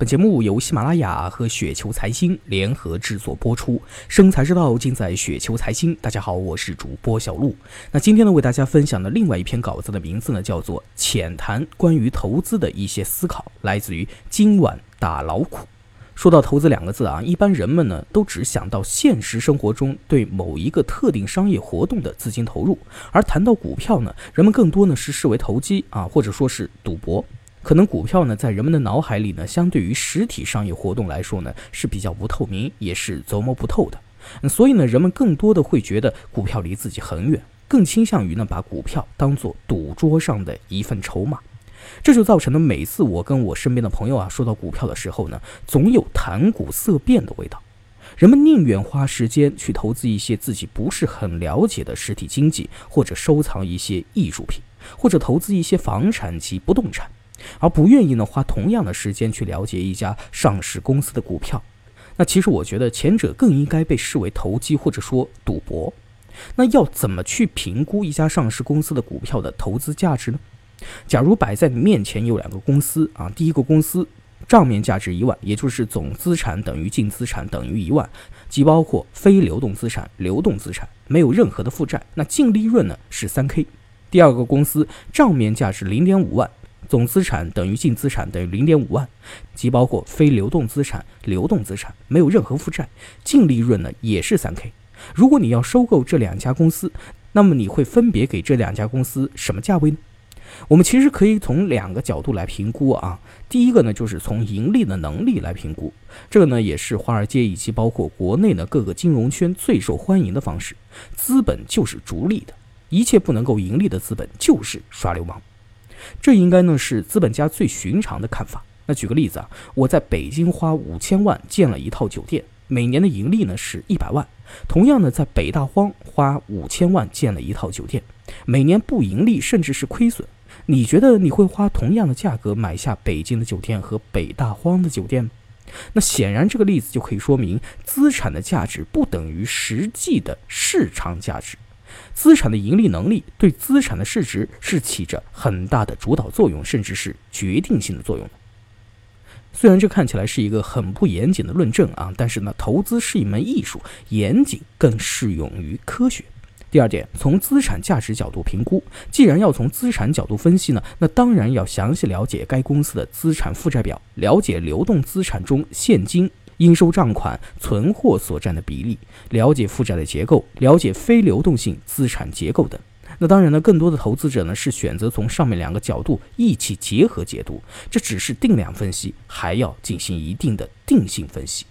本节目由喜马拉雅和雪球财经联合制作播出，生财之道尽在雪球财经。大家好，我是主播小璐。那今天呢，为大家分享的另外一篇稿子的名字呢，叫做《浅谈关于投资的一些思考》，来自于今晚打老虎。说到投资两个字啊，一般人们呢都只想到现实生活中对某一个特定商业活动的资金投入，而谈到股票呢，人们更多呢是视为投机啊，或者说是赌博。可能股票呢，在人们的脑海里呢，相对于实体商业活动来说呢，是比较不透明，也是琢磨不透的。所以呢，人们更多的会觉得股票离自己很远，更倾向于呢，把股票当做赌桌上的一份筹码。这就造成了每次我跟我身边的朋友啊说到股票的时候呢，总有谈股色变的味道。人们宁愿花时间去投资一些自己不是很了解的实体经济，或者收藏一些艺术品，或者投资一些房产及不动产。而不愿意呢花同样的时间去了解一家上市公司的股票，那其实我觉得前者更应该被视为投机或者说赌博。那要怎么去评估一家上市公司的股票的投资价值呢？假如摆在你面前有两个公司啊，第一个公司账面价值一万，也就是总资产等于净资产等于一万，即包括非流动资产、流动资产，没有任何的负债，那净利润呢是三 K。第二个公司账面价值零点五万。总资产等于净资产等于零点五万，即包括非流动资产、流动资产，没有任何负债，净利润呢也是三 K。如果你要收购这两家公司，那么你会分别给这两家公司什么价位呢？我们其实可以从两个角度来评估啊。第一个呢，就是从盈利的能力来评估，这个呢也是华尔街以及包括国内的各个金融圈最受欢迎的方式。资本就是逐利的，一切不能够盈利的资本就是耍流氓。这应该呢是资本家最寻常的看法。那举个例子啊，我在北京花五千万建了一套酒店，每年的盈利呢是一百万。同样呢，在北大荒花五千万建了一套酒店，每年不盈利甚至是亏损。你觉得你会花同样的价格买下北京的酒店和北大荒的酒店？那显然这个例子就可以说明，资产的价值不等于实际的市场价值。资产的盈利能力对资产的市值是起着很大的主导作用，甚至是决定性的作用。虽然这看起来是一个很不严谨的论证啊，但是呢，投资是一门艺术，严谨更适用于科学。第二点，从资产价值角度评估，既然要从资产角度分析呢，那当然要详细了解该公司的资产负债表，了解流动资产中现金。应收账款、存货所占的比例，了解负债的结构，了解非流动性资产结构等。那当然呢，更多的投资者呢是选择从上面两个角度一起结合解读，这只是定量分析，还要进行一定的定性分析。